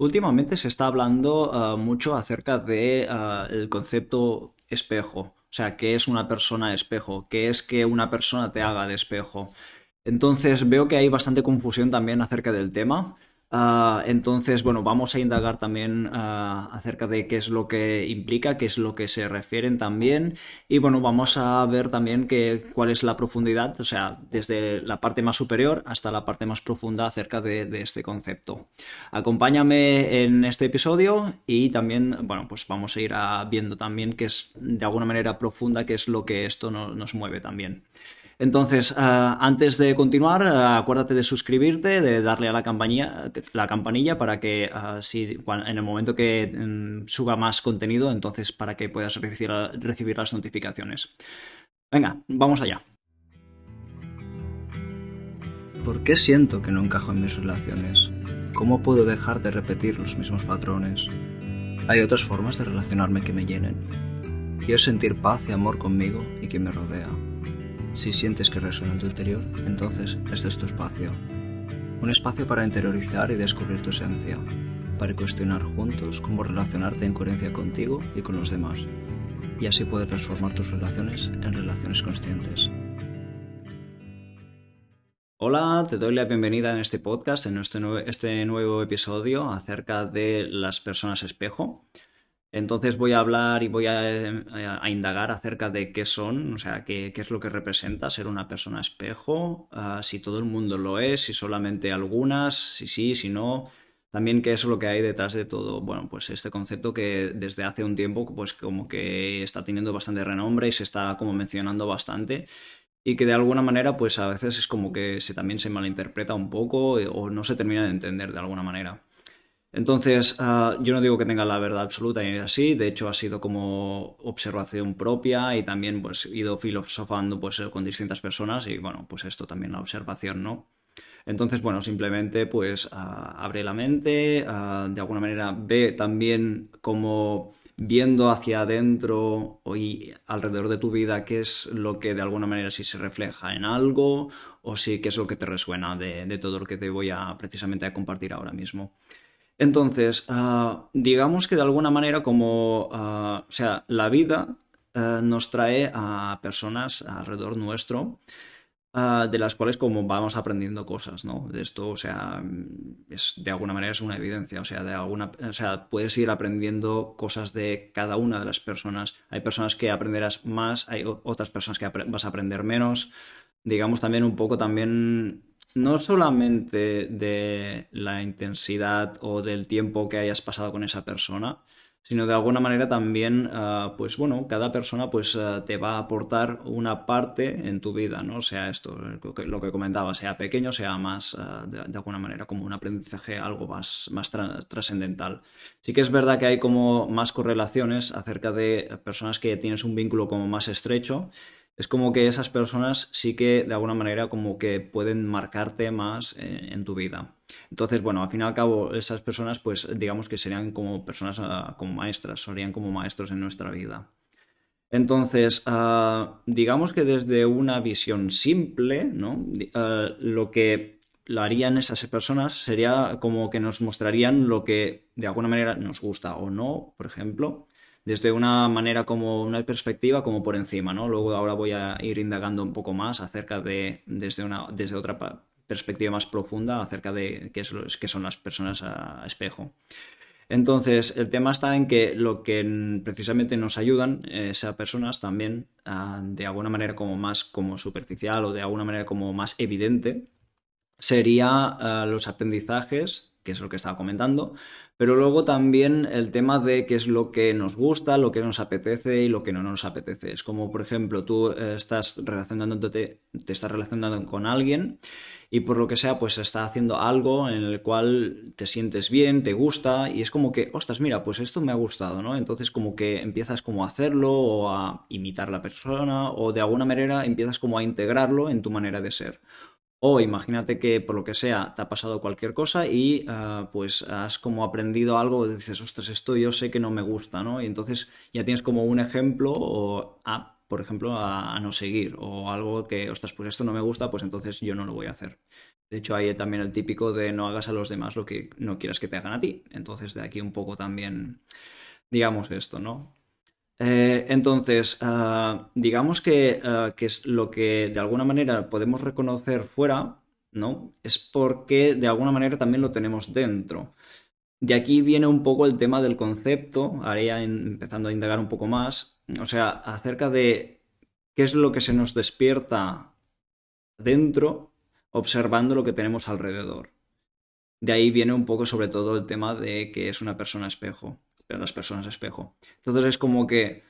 Últimamente se está hablando ah, mucho acerca de ah, el concepto espejo, o sea, qué es una persona espejo, qué es que una persona te haga de espejo. Entonces veo que hay bastante confusión también acerca del tema. Ah, entonces, bueno, vamos a indagar también ah, acerca de qué es lo que implica, qué es lo que se refieren también. Y bueno, vamos a ver también que, cuál es la profundidad, o sea, desde la parte más superior hasta la parte más profunda acerca de, este concepto. Acompáñame en este episodio y también, bueno, pues vamos a ir viendo también qué es de alguna manera profunda, qué es lo que esto nos mueve también. Entonces, ah, antes de continuar, ah, acuérdate de suscribirte, de darle a la campanilla, la campanilla para que ah, si, en el momento que mm, suba más contenido, entonces para que puedas recibir, recibir las notificaciones. Venga, vamos allá. ¿Por qué siento que no encajo en mis relaciones? ¿Cómo puedo dejar de repetir los mismos patrones? Hay otras formas de relacionarme que me llenen. Quiero sentir paz y amor conmigo y quien me rodea. Si sientes que resuena en tu interior, entonces este es tu espacio. Un espacio para interiorizar y descubrir tu esencia, para cuestionar juntos cómo relacionarte en coherencia contigo y con los demás, y así poder transformar tus relaciones en relaciones conscientes. Hola, te doy la bienvenida en este podcast, en este, este nuevo episodio acerca de las personas espejo. Entonces voy a hablar y voy a, indagar acerca de qué son, o sea, qué, es lo que representa ser una persona espejo, ah, si todo el mundo lo es, si solamente algunas, si sí, si no, también qué es lo que hay detrás de todo. Bueno, pues este concepto que desde hace un tiempo pues como que está teniendo bastante renombre y se está como mencionando bastante y que de alguna manera pues a veces es como que se, también se malinterpreta un poco eh, o no se termina de entender de alguna manera. Entonces, ah, yo no digo que tenga la verdad absoluta ni así, de hecho ha sido como observación propia y también pues he ido filosofando pues con distintas personas y bueno, pues esto también la observación, ¿no? Entonces, bueno, simplemente pues ah, abre la mente, ah, de alguna manera ve también como viendo hacia adentro y alrededor de tu vida qué es lo que de alguna manera sí se refleja en algo o si qué es lo que te resuena de, de todo lo que te voy a precisamente a compartir ahora mismo. Entonces, ah, digamos que de alguna manera como, ah, o sea, la vida ah, nos trae a personas alrededor nuestro, de las cuales como vamos aprendiendo cosas, ¿no? De esto, o sea, es, de alguna manera es una evidencia, o sea, de alguna, o sea, puedes ir aprendiendo cosas de cada una de las personas. Hay personas que aprenderás más, hay otras personas que vas a aprender menos. Digamos también un poco también no solamente de la intensidad o del tiempo que hayas pasado con esa persona, sino de alguna manera también, ah, pues bueno, cada persona pues ah, te va a aportar una parte en tu vida, ¿no? Sea esto, lo que comentaba, sea pequeño, sea más, ah, de, alguna manera, como un aprendizaje algo más, más trascendental. Sí que es verdad que hay como más correlaciones acerca de personas que tienes un vínculo como más estrecho es como que esas personas sí que de alguna manera como que pueden marcarte más eh, en tu vida. Entonces, bueno, al fin y al cabo, esas personas pues digamos que serían como personas ah, como maestras, serían como maestros en nuestra vida. Entonces, ah, digamos que desde una visión simple, ¿no? Ah, lo que lo harían esas personas sería como que nos mostrarían lo que de alguna manera nos gusta o no, por ejemplo desde una manera como una perspectiva como por encima, ¿no? Luego ahora voy a ir indagando un poco más acerca de desde una desde otra perspectiva más profunda acerca de qué, es, qué son las personas a espejo. Entonces, el tema está en que lo que precisamente nos ayudan esas personas también, de alguna manera como más como superficial o de alguna manera como más evidente, sería los aprendizajes que es lo que estaba comentando, pero luego también el tema de qué es lo que nos gusta, lo que nos apetece y lo que no nos apetece. Es como, por ejemplo, tú eh, estás relacionándote, te estás relacionando con alguien y por lo que sea, pues está haciendo algo en el cual te sientes bien, te gusta y es como que, ostras, mira, pues esto me ha gustado, ¿no? Entonces como que empiezas como a hacerlo o a imitar la persona o de alguna manera empiezas como a integrarlo en tu manera de ser. O imagínate que por lo que sea te ha pasado cualquier cosa y ah, pues has como aprendido algo, dices, ostras, esto yo sé que no me gusta, ¿no? Y entonces ya tienes como un ejemplo o a, por ejemplo, a, no seguir o algo que, ostras, pues esto no me gusta, pues entonces yo no lo voy a hacer. De hecho, hay también el típico de no hagas a los demás lo que no quieras que te hagan a ti. Entonces, de aquí un poco también, digamos esto, ¿no? Eh, entonces, ah, digamos que, ah, que, es lo que de alguna manera podemos reconocer fuera, ¿no? Es porque de alguna manera también lo tenemos dentro. De aquí viene un poco el tema del concepto, ahora empezando a indagar un poco más, o sea, acerca de qué es lo que se nos despierta dentro observando lo que tenemos alrededor. De ahí viene un poco sobre todo el tema de que es una persona espejo las personas espejo. Entonces es como que,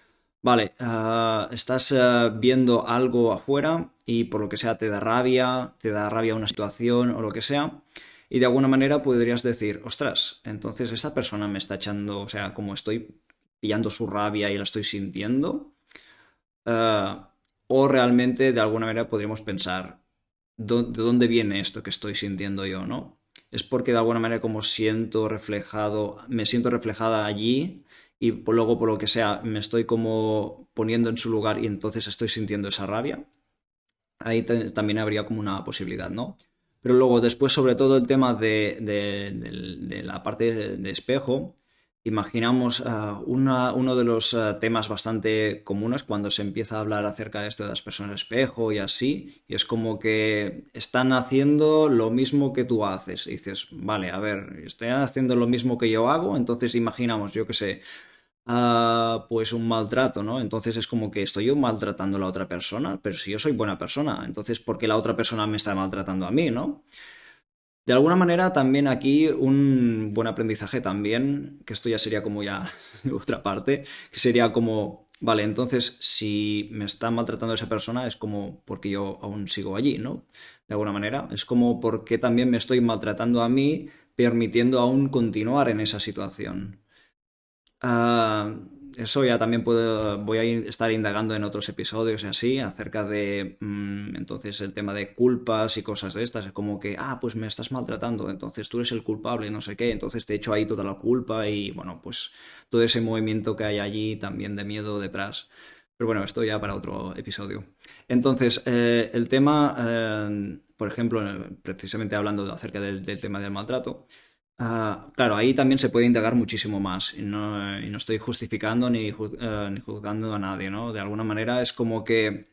vale, ah, estás ah, viendo algo afuera y por lo que sea te da rabia, te da rabia una situación o lo que sea. Y de alguna manera podrías decir, ostras, entonces esta persona me está echando, o sea, como estoy pillando su rabia y la estoy sintiendo. Ah, o realmente de alguna manera podríamos pensar, ¿de dónde viene esto que estoy sintiendo yo, no? Es porque de alguna manera como siento reflejado, me siento reflejada allí y luego por lo que sea me estoy como poniendo en su lugar y entonces estoy sintiendo esa rabia. Ahí también habría como una posibilidad, ¿no? Pero luego después sobre todo el tema de, de la parte de espejo, Imaginamos ah, uno de los ah, temas bastante comunes cuando se empieza a hablar acerca de esto de las personas espejo y así, y es como que están haciendo lo mismo que tú haces. Dices, vale, a ver, estoy haciendo lo mismo que yo hago, entonces imaginamos, yo qué sé, ah, pues un maltrato, ¿no? Entonces es como que estoy yo maltratando a la otra persona, pero si yo soy buena persona, entonces ¿por qué la otra persona me está maltratando a mí, ¿no? De alguna manera también aquí un buen aprendizaje también, que esto ya sería como ya otra parte, que sería como, vale, entonces si me está maltratando esa persona es como porque yo aún sigo allí, ¿no? De alguna manera, es como porque también me estoy maltratando a mí, permitiendo aún continuar en esa situación. Ah, eso ya también puedo, voy a estar indagando en otros episodios y así, acerca de, mm, entonces, el tema de culpas y cosas de estas. Es como que, ah, pues me estás maltratando, entonces tú eres el culpable, no sé qué, entonces te echo ahí toda la culpa y, bueno, pues todo ese movimiento que hay allí también de miedo detrás. Pero bueno, esto ya para otro episodio. Entonces, eh, el tema, eh, por ejemplo, precisamente hablando acerca del tema del maltrato, Ah, claro, ahí también se puede indagar muchísimo más y no, estoy justificando ni, eh, ni, juzgando a nadie, ¿no? De alguna manera es como que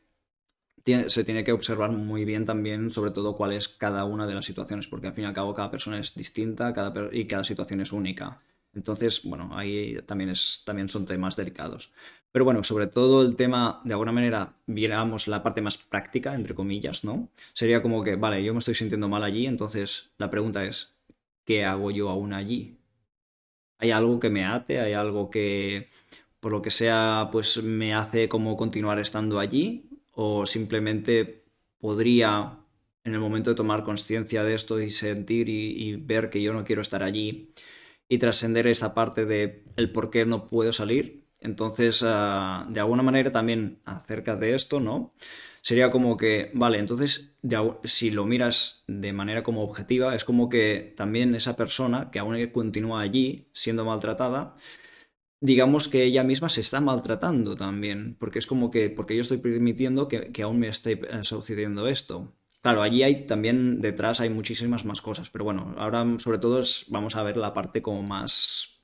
se tiene que observar muy bien también sobre todo cuál es cada una de las situaciones, porque al fin y al cabo cada persona es distinta y cada situación es única. Entonces, bueno, ahí también, es, también son temas delicados. Pero bueno, sobre todo el tema, de alguna manera, viéramos la parte más práctica, entre comillas, ¿no? Sería como que, vale, yo me estoy sintiendo mal allí, entonces la pregunta es, ¿qué hago yo aún allí? ¿Hay algo que me ate? ¿Hay algo que, por lo que sea, pues me hace como continuar estando allí? ¿O simplemente podría, en el momento de tomar conciencia de esto y sentir y, ver que yo no quiero estar allí y trascender esa parte de el por qué no puedo salir? Entonces, ah, de alguna manera también acerca de esto, ¿no? sería como que, vale, entonces si lo miras de manera como objetiva, es como que también esa persona que aún continúa allí siendo maltratada, digamos que ella misma se está maltratando también, porque es como que, porque yo estoy permitiendo que, aún me esté eh, sucediendo esto. Claro, allí hay también detrás hay muchísimas más cosas, pero bueno, ahora sobre todo vamos a ver la parte como más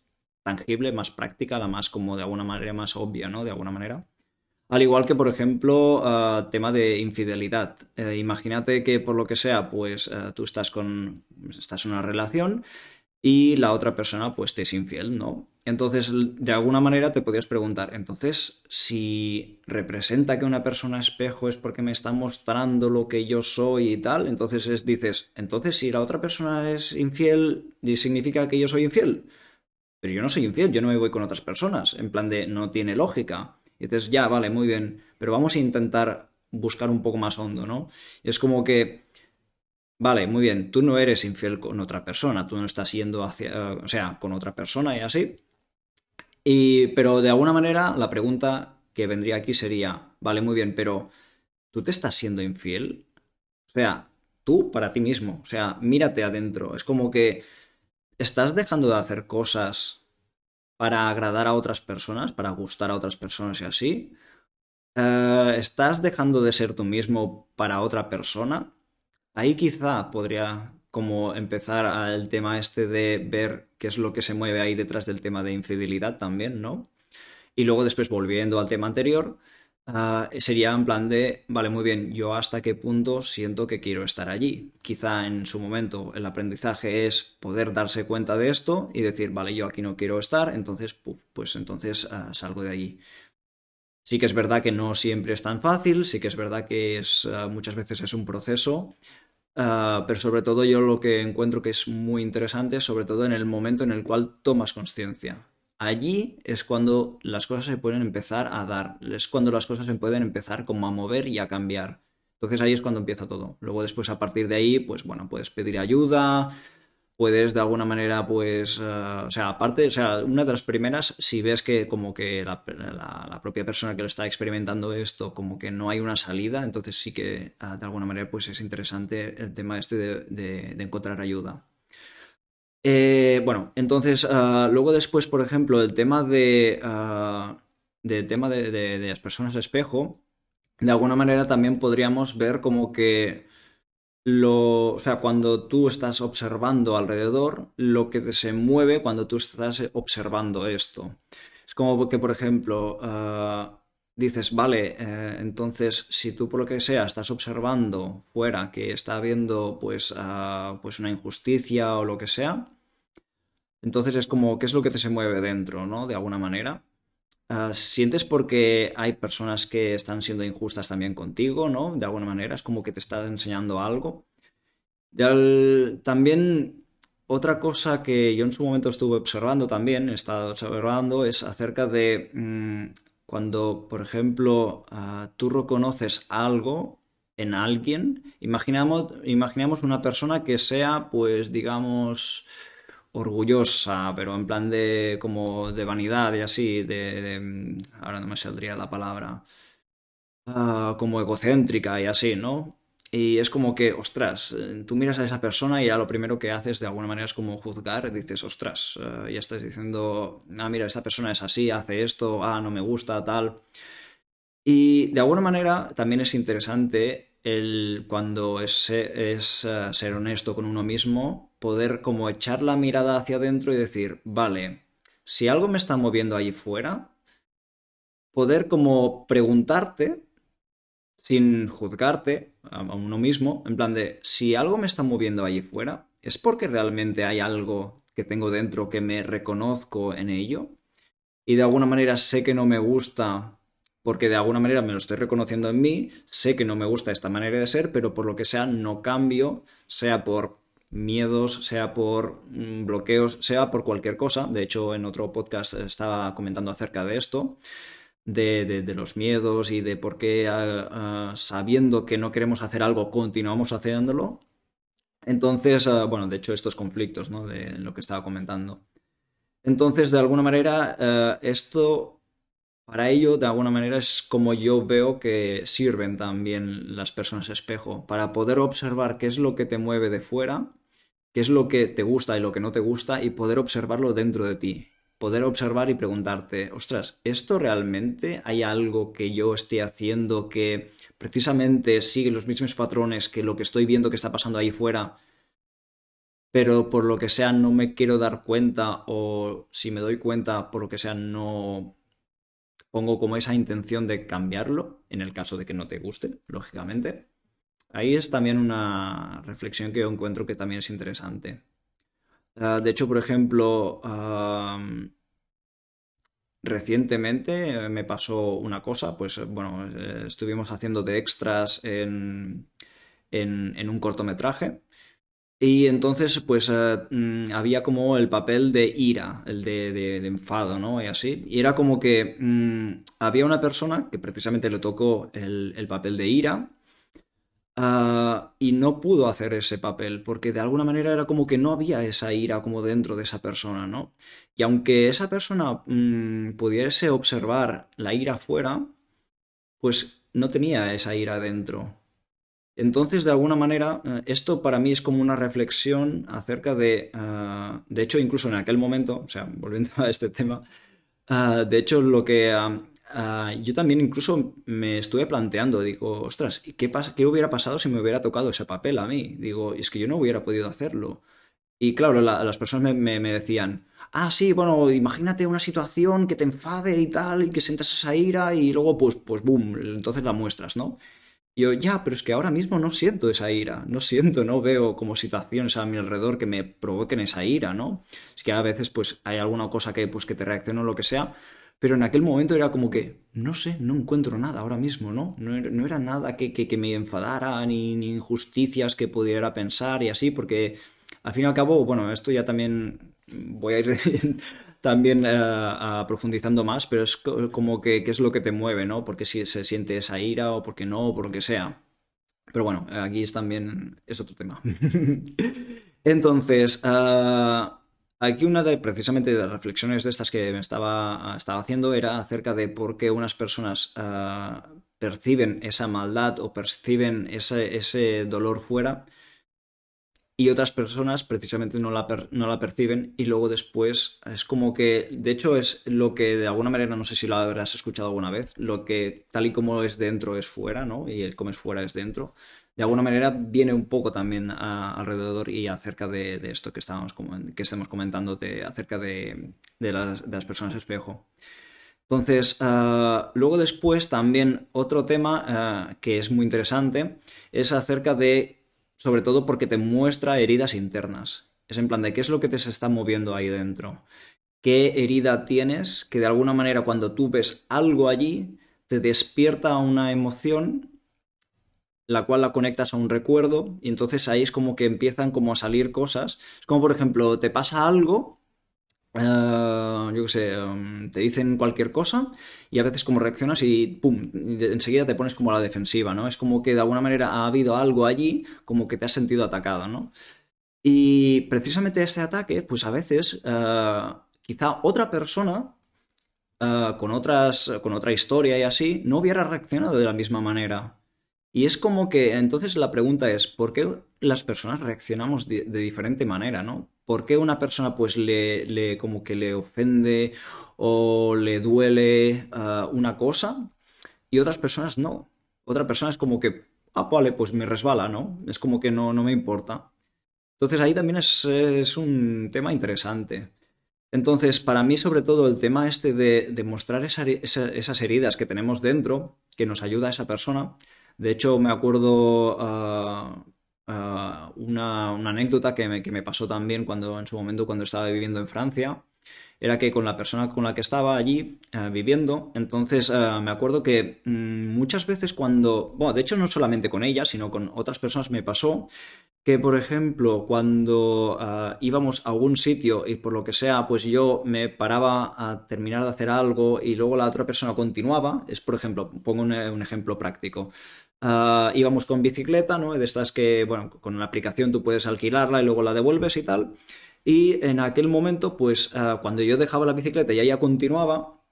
tangible, más práctica, la más como de alguna manera más obvia, ¿no? De alguna manera. Al igual que, por ejemplo, uh, tema de infidelidad. Eh, imagínate que por lo que sea, pues eh, tú estás con. estás en una relación y la otra persona, pues, te es infiel, ¿no? Entonces, de alguna manera te podrías preguntar, entonces, si representa que una persona espejo es porque me está mostrando lo que yo soy y tal, entonces dices, entonces si la otra persona es infiel, ¿significa que yo soy infiel? Pero yo no soy infiel, yo no me voy con otras personas, en plan de no tiene lógica. Y dices, ya, vale, muy bien, pero vamos a intentar buscar un poco más hondo, ¿no? es como que, vale, muy bien, tú no eres infiel con otra persona, tú no estás yendo hacia, o sea, con otra persona y así. Y, pero de alguna manera la pregunta que vendría aquí sería, vale, muy bien, pero ¿tú te estás siendo infiel? O sea, tú para ti mismo, o sea, mírate adentro. Es como que estás dejando de hacer cosas para agradar a otras personas, para gustar a otras personas y así. Eh, ¿Estás dejando de ser tú mismo para otra persona? ahí quizá podría como empezar al tema este de ver qué es lo que se mueve ahí detrás del tema de infidelidad también, ¿no? Y luego después volviendo al tema anterior, uh, sería en plan de, vale, muy bien, yo hasta qué punto siento que quiero estar allí. Quizá en su momento el aprendizaje es poder darse cuenta de esto y decir, vale, yo aquí no quiero estar, entonces, pues entonces uh, salgo de allí. Sí que es verdad que no siempre es tan fácil, sí que es verdad que es, uh, muchas veces es un proceso, pero sobre todo yo lo que encuentro que es muy interesante, sobre todo en el momento en el cual tomas conciencia. Allí es cuando las cosas se pueden empezar a dar, es cuando las cosas se pueden empezar como a mover y a cambiar. Entonces ahí es cuando empieza todo. Luego después a partir de ahí, pues bueno, puedes pedir ayuda, puedes de alguna manera, pues, uh, o sea, aparte, o sea, una de las primeras, si ves que como que la, propia persona que lo está experimentando esto, como que no hay una salida, entonces sí que uh, de alguna manera, pues es interesante el tema este de encontrar ayuda. Eh, bueno, entonces, uh, luego después, por ejemplo, el tema de, de tema de, las personas espejo, de alguna manera también podríamos ver como que lo, o sea, cuando tú estás observando alrededor, lo que se mueve cuando tú estás observando esto. Es como que, por ejemplo, uh, dices, vale, eh, entonces si tú por lo que sea estás observando fuera que está habiendo pues, uh, pues una injusticia o lo que sea, entonces es como, ¿qué es lo que te se mueve dentro, ¿no? De alguna manera. Uh, ¿Sientes porque hay personas que están siendo injustas también contigo, ¿no? De alguna manera, es como que te están enseñando algo. Al, también otra cosa que yo en su momento estuve observando también, he estado observando, es acerca de mmm, cuando, por ejemplo, uh, tú reconoces algo en alguien, imaginamos, una persona que sea, pues, digamos, orgullosa, pero en plan de como de vanidad y así, de, ahora no me saldría la palabra, uh, como egocéntrica y así, ¿no? Y es como que, ostras, tú miras a esa persona y ya lo primero que haces de alguna manera es como juzgar, dices, ostras, uh, ya estás diciendo, ah, mira, esta persona es así, hace esto, ah, no me gusta, tal. Y de alguna manera también es interesante el, cuando es, es uh, ser honesto con uno mismo poder como echar la mirada hacia adentro y decir, vale, si algo me está moviendo allí fuera, poder como preguntarte sin juzgarte a uno mismo, en plan de, si algo me está moviendo allí fuera, ¿es porque realmente hay algo que tengo dentro que me reconozco en ello? Y de alguna manera sé que no me gusta porque de alguna manera me lo estoy reconociendo en mí, sé que no me gusta esta manera de ser, pero por lo que sea no cambio, sea por miedos, sea por mm, bloqueos, sea por cualquier cosa. De hecho, en otro podcast estaba comentando acerca de esto, de, de, de los miedos y de por qué, uh, uh, sabiendo que no queremos hacer algo, continuamos haciéndolo. Entonces, uh, bueno, de hecho, estos conflictos, ¿no? De lo que estaba comentando. Entonces, de alguna manera, esto, para ello, de alguna manera, es como yo veo que sirven también las personas espejo, para poder observar qué es lo que te mueve de fuera qué es lo que te gusta y lo que no te gusta y poder observarlo dentro de ti. Poder observar y preguntarte, ostras, ¿esto realmente hay algo que yo esté haciendo que precisamente sigue los mismos patrones que lo que estoy viendo que está pasando ahí fuera? Pero por lo que sea no me quiero dar cuenta o si me doy cuenta por lo que sea no pongo como esa intención de cambiarlo en el caso de que no te guste, lógicamente. Ahí es también una reflexión que yo encuentro que también es interesante. Uh, de hecho, por ejemplo, recientemente me pasó una cosa, pues bueno, eh, estuvimos haciendo de extras en, un cortometraje y entonces pues uh, había como el papel de ira, el de, enfado, ¿no? Y así. Y era como que um, había una persona que precisamente le tocó el papel de ira Uh, y no pudo hacer ese papel, porque de alguna manera era como que no había esa ira como dentro de esa persona, ¿no? Y aunque esa persona mmm, pudiese observar la ira fuera, pues no tenía esa ira dentro. Entonces, de alguna manera, uh, esto para mí es como una reflexión acerca de, uh, de hecho, incluso en aquel momento, o sea, volviendo a este tema, de hecho, lo que ah, yo también incluso me estuve planteando, digo, ostras, ¿qué, ¿qué hubiera pasado si me hubiera tocado ese papel a mí? Digo, es que yo no hubiera podido hacerlo. Y claro, las personas me, decían, ah, sí, bueno, imagínate una situación que te enfade y tal, y que sientas esa ira, y luego, pues, pues, boom, entonces la muestras, ¿no? Y yo, ya, pero es que ahora mismo no siento esa ira, no siento, no veo como situaciones a mi alrededor que me provoquen esa ira, ¿no? Es que a veces, pues, hay alguna cosa que, pues, que te reacciona o lo que sea, pero en aquel momento era como que, no sé, no encuentro nada ahora mismo, ¿no? No era, nada que, que, me enfadara, ni, ni injusticias que pudiera pensar y así, porque al fin y al cabo, bueno, esto ya también voy a ir también uh, profundizando más, pero es como que es lo que te mueve, ¿no? Porque si se siente esa ira o porque no, o por lo que sea. Pero bueno, aquí es también es otro tema. Entonces, uh, aquí una de precisamente de las reflexiones de estas que estaba, estaba haciendo era acerca de por qué unas personas uh, perciben esa maldad o perciben ese, ese dolor fuera y otras personas precisamente no la, no la, perciben y luego después es como que, de hecho es lo que de alguna manera, no sé si lo habrás escuchado alguna vez, lo que tal y como es dentro es fuera, ¿no? Y el como es fuera es dentro. De alguna manera viene un poco también alrededor y acerca de, esto que, estábamos, que estamos comentando de, acerca de, las, personas espejo. Entonces, ah, luego después también otro tema ah, que es muy interesante es acerca de sobre todo porque te muestra heridas internas. Es en plan de qué es lo que te se está moviendo ahí dentro. ¿Qué herida tienes que de alguna manera cuando tú ves algo allí te despierta una emoción la cual la conectas a un recuerdo y entonces ahí es como que empiezan como a salir cosas. Es como por ejemplo, te pasa algo eh, yo qué sé, em, te dicen cualquier cosa y a veces como reaccionas y pum, enseguida te pones como a la defensiva, ¿no? Es como que de alguna manera ha habido algo allí como que te has sentido atacado, ¿no? Y precisamente ese ataque, pues a veces eh, quizá otra persona eh, con, otras, con otra historia y así no hubiera reaccionado de la misma manera. Y es como que entonces la pregunta es, ¿por qué las personas reaccionamos de, diferente manera, ¿no? ¿Por qué una persona pues le, como que le ofende o le duele ah, una cosa y otras personas no? Otra persona es como que, ah, vale, pues me resbala, ¿no? Es como que no, no me importa. Entonces ahí también es, es un tema interesante. Entonces, para mí, sobre todo, el tema este de, mostrar esas heridas que tenemos dentro, que nos ayuda a esa persona, de hecho, me acuerdo ah, ah, una, anécdota que me, pasó también cuando en su momento cuando estaba viviendo en Francia. Era que con la persona con la que estaba allí ah, viviendo, entonces me acuerdo que mm, muchas veces cuando, bueno, de hecho no solamente con ella, sino con otras personas me pasó que, por ejemplo, cuando íbamos a algún sitio y por lo que sea, pues yo me paraba a terminar de hacer algo y luego la otra persona continuaba, es por ejemplo, pongo un ejemplo práctico. Ah, íbamos con bicicleta, ¿no? De estas que, bueno, con una aplicación tú puedes alquilarla y luego la devuelves y tal. Y en aquel momento, pues ah, cuando yo dejaba la bicicleta y ella continuaba,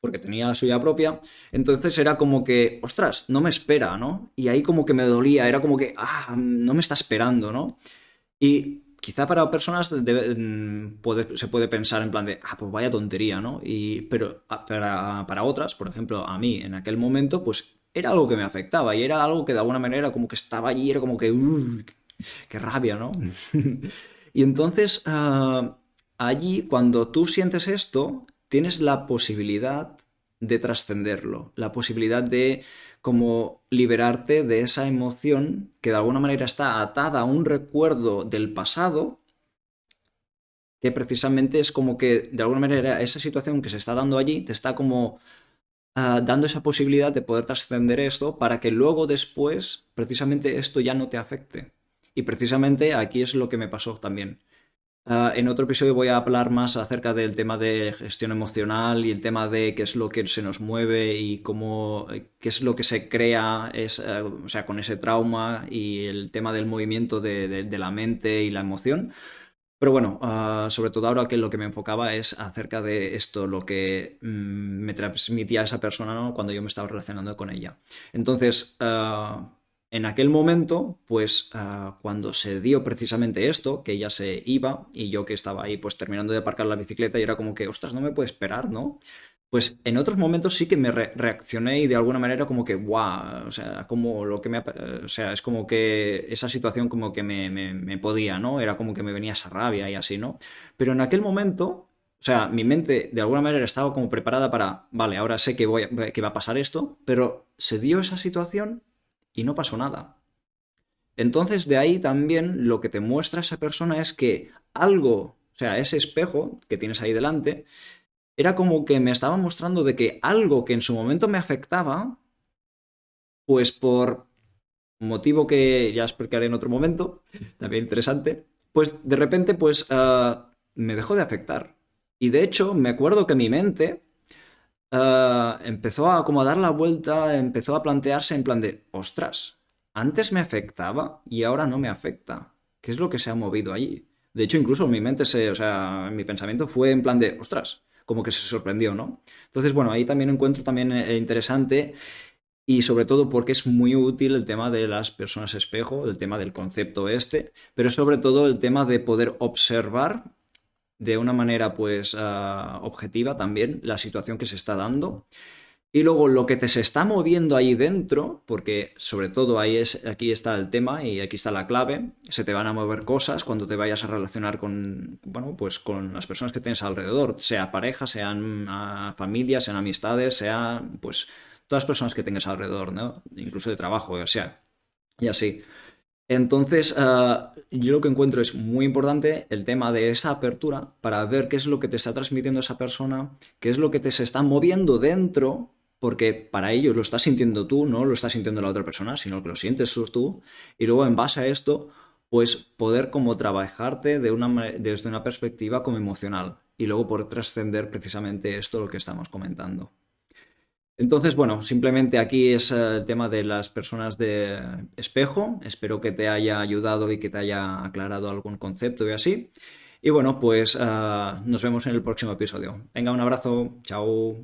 porque tenía la suya propia, entonces era como que, ostras, no me espera, ¿no? Y ahí como que me dolía, era como que, ah, no me está esperando, ¿no? Y quizá para personas mm, se puede pensar en plan de, ah, pues vaya tontería, ¿no? Y, pero ah, para, para otras, por ejemplo, a mí en aquel momento, pues era algo que me afectaba y era algo que de alguna manera como que estaba allí, era como que, uh, qué rabia, ¿no? y entonces ah, allí cuando tú sientes esto, tienes la posibilidad de trascenderlo, la posibilidad de como liberarte de esa emoción que de alguna manera está atada a un recuerdo del pasado, que precisamente es como que de alguna manera esa situación que se está dando allí te está como Ah, dando esa posibilidad de poder trascender esto para que luego después precisamente esto ya no te afecte. Y precisamente aquí es lo que me pasó también. Ah, en otro episodio voy a hablar más acerca del tema de gestión emocional y el tema de qué es lo que se nos mueve y cómo, qué es lo que se crea es, eh, o sea, con ese trauma y el tema del movimiento de la mente y la emoción. Pero bueno, ah, sobre todo ahora que lo que me enfocaba es acerca de esto, lo que mm, me transmitía esa persona cuando yo me estaba relacionando con ella. Entonces, ah, en aquel momento, pues ah, cuando se dio precisamente esto, que ella se iba y yo que estaba ahí pues terminando de aparcar la bicicleta y era como que, ostras, no me puede esperar, ¿no? pues en otros momentos sí que me reaccioné y de alguna manera como que, guau, o sea, como lo que me, o sea, es como que esa situación como que me, me, podía, ¿no? Era como que me venía esa rabia y así, ¿no? Pero en aquel momento, o sea, mi mente de alguna manera estaba como preparada para, vale, ahora sé que, voy, que va a pasar esto, pero se dio esa situación y no pasó nada. Entonces de ahí también lo que te muestra esa persona es que algo, o sea, ese espejo que tienes ahí delante, era como que me estaba mostrando de que algo que en su momento me afectaba, pues por motivo que ya explicaré en otro momento, también interesante, pues de repente pues ah, me dejó de afectar. Y de hecho me acuerdo que mi mente ah, empezó a como a dar la vuelta, empezó a plantearse en plan de, ostras, antes me afectaba y ahora no me afecta. ¿Qué es lo que se ha movido allí? De hecho, incluso mi mente se, o sea, mi pensamiento fue en plan de, ostras, como que se sorprendió, ¿no? Entonces, bueno, ahí también encuentro también eh, interesante y sobre todo porque es muy útil el tema de las personas espejo, el tema del concepto este, pero sobre todo el tema de poder observar de una manera pues ah, objetiva también la situación que se está dando y luego lo que te se está moviendo ahí dentro, porque sobre todo ahí es, aquí está el tema y aquí está la clave, se te van a mover cosas cuando te vayas a relacionar con, bueno, pues con las personas que tienes alrededor, sea pareja, sean uh, familias, sean amistades, sean, pues, todas las personas que tengas alrededor, ¿no? Incluso de trabajo, o sea, y así. Entonces, ah, yo lo que encuentro es muy importante el tema de esa apertura para ver qué es lo que te está transmitiendo esa persona, qué es lo que te se está moviendo dentro porque para ello lo estás sintiendo tú, no lo estás sintiendo la otra persona, sino que lo sientes tú, y luego en base a esto, pues poder como trabajarte desde una perspectiva como emocional, y luego poder trascender precisamente esto lo que estamos comentando. Entonces, bueno, simplemente aquí es eh, el tema de las personas de espejo. Espero que te haya ayudado y que te haya aclarado algún concepto y así. Y bueno, pues eh, nos vemos en el próximo episodio. Venga, un abrazo. Chao.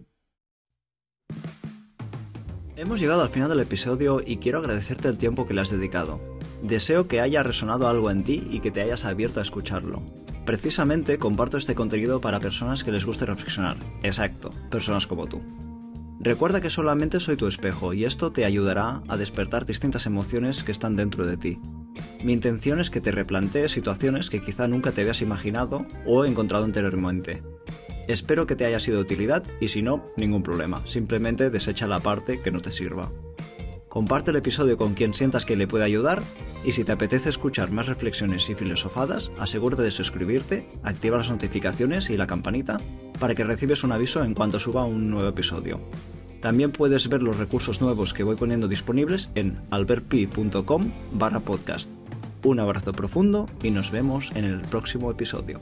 Hemos llegado al final del episodio y quiero agradecerte el tiempo que le has dedicado. Deseo que haya resonado algo en ti y que te hayas abierto a escucharlo. Precisamente comparto este contenido para personas que les guste reflexionar. Exacto, personas como tú. Recuerda que solamente soy tu espejo y esto te ayudará a despertar distintas emociones que están dentro de ti. Mi intención es que te replantees situaciones que quizá nunca te habías imaginado o encontrado anteriormente Espero que te haya sido de utilidad y si no, ningún problema, simplemente desecha la parte que no te sirva. Comparte el episodio con quien sientas que le puede ayudar y si te apetece escuchar más reflexiones y filosofadas, asegúrate de suscribirte, activa las notificaciones y la campanita para que recibes un aviso en cuanto suba un nuevo episodio. También puedes ver los recursos nuevos que voy poniendo disponibles en albertpi.com barra podcast. Un abrazo profundo y nos vemos en el próximo episodio.